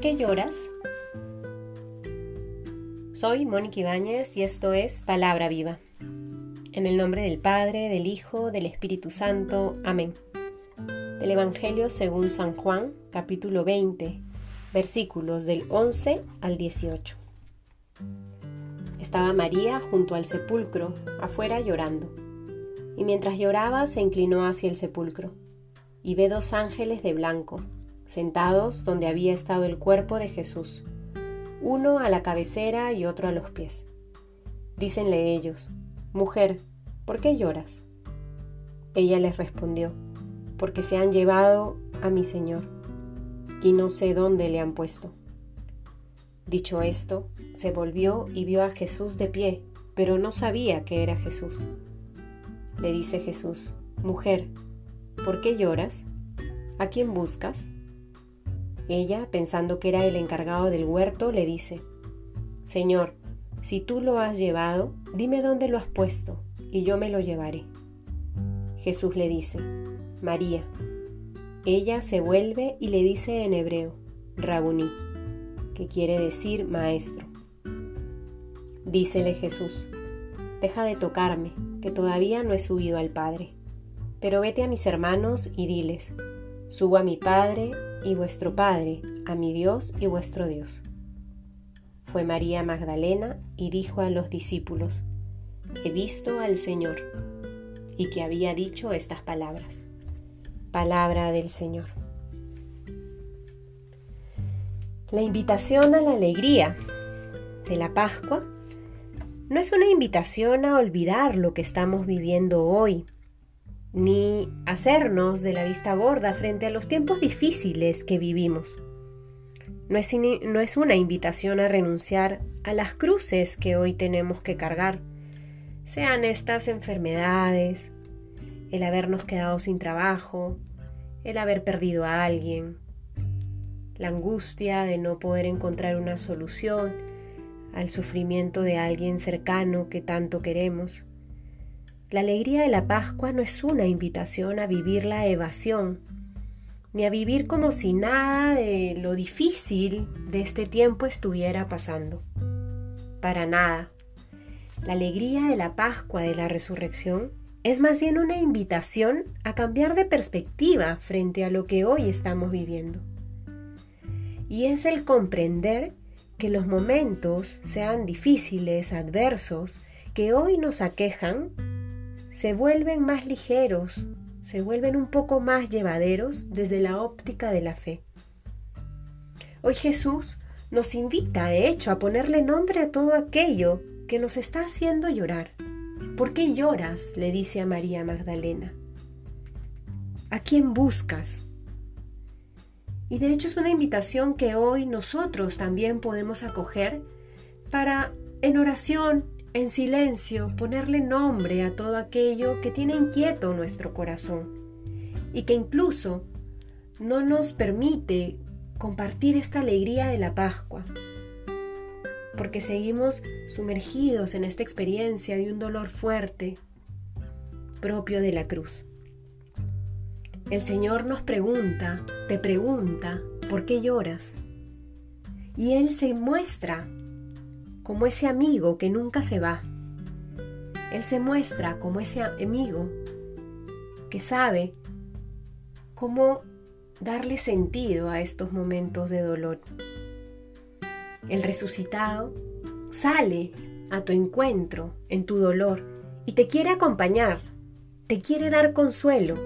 qué lloras? Soy Mónica Ibáñez y esto es Palabra Viva. En el nombre del Padre, del Hijo, del Espíritu Santo. Amén. Del Evangelio según San Juan, capítulo 20, versículos del 11 al 18. Estaba María junto al sepulcro, afuera llorando. Y mientras lloraba se inclinó hacia el sepulcro, y ve dos ángeles de blanco, sentados donde había estado el cuerpo de Jesús, uno a la cabecera y otro a los pies. Dícenle ellos, Mujer, ¿por qué lloras? Ella les respondió, porque se han llevado a mi Señor, y no sé dónde le han puesto. Dicho esto, se volvió y vio a Jesús de pie, pero no sabía que era Jesús. Le dice Jesús, Mujer, ¿por qué lloras? ¿A quién buscas? Ella, pensando que era el encargado del huerto, le dice, Señor, si tú lo has llevado, dime dónde lo has puesto, y yo me lo llevaré. Jesús le dice, María. Ella se vuelve y le dice en hebreo, Rabuní, que quiere decir maestro. Dícele Jesús, deja de tocarme, que todavía no he subido al Padre, pero vete a mis hermanos y diles, subo a mi Padre y vuestro Padre, a mi Dios y vuestro Dios. Fue María Magdalena y dijo a los discípulos, He visto al Señor, y que había dicho estas palabras. Palabra del Señor. La invitación a la alegría de la Pascua no es una invitación a olvidar lo que estamos viviendo hoy, ni hacernos de la vista gorda frente a los tiempos difíciles que vivimos. No es, no es, una invitación a renunciar a las cruces que hoy tenemos que cargar, sean estas enfermedades, el habernos quedado sin trabajo, el haber perdido a alguien, la angustia de no poder encontrar una solución al sufrimiento de alguien cercano que tanto queremos la alegría de la Pascua no es una invitación a vivir la evasión, ni a vivir como si nada de lo difícil de este tiempo estuviera pasando. Para nada. La alegría de la Pascua de la Resurrección es más bien una invitación a cambiar de perspectiva frente a lo que hoy estamos viviendo. Y es el comprender que los momentos, sean difíciles, adversos, que hoy nos aquejan, se vuelven más ligeros, se vuelven un poco más llevaderos desde la óptica de la fe. Hoy Jesús nos invita, de hecho, a ponerle nombre a todo aquello que nos está haciendo llorar. ¿Por qué lloras? le dice a María Magdalena. ¿A quién buscas? Y de hecho es una invitación que hoy nosotros también podemos acoger para en oración en silencio ponerle nombre a todo aquello que tiene inquieto nuestro corazón y que incluso no nos permite compartir esta alegría de la Pascua, porque seguimos sumergidos en esta experiencia de un dolor fuerte propio de la cruz. El Señor nos pregunta, te pregunta, ¿por qué lloras? Y Él se muestra como ese amigo que nunca se va. Él se muestra como ese amigo que sabe cómo darle sentido a estos momentos de dolor. El resucitado sale a tu encuentro en tu dolor y te quiere acompañar, te quiere dar consuelo,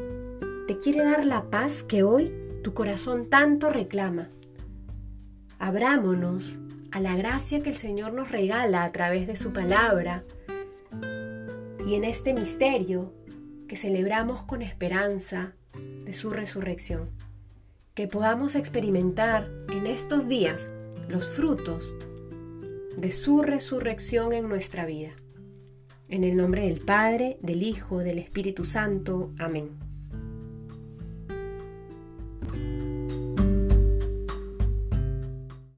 te quiere dar la paz que hoy tu corazón tanto reclama. Abrámonos a la gracia que el Señor nos regala a través de su palabra y en este misterio que celebramos con esperanza de su resurrección. Que podamos experimentar en estos días los frutos de su resurrección en nuestra vida. En el nombre del Padre, del Hijo, del Espíritu Santo. Amén.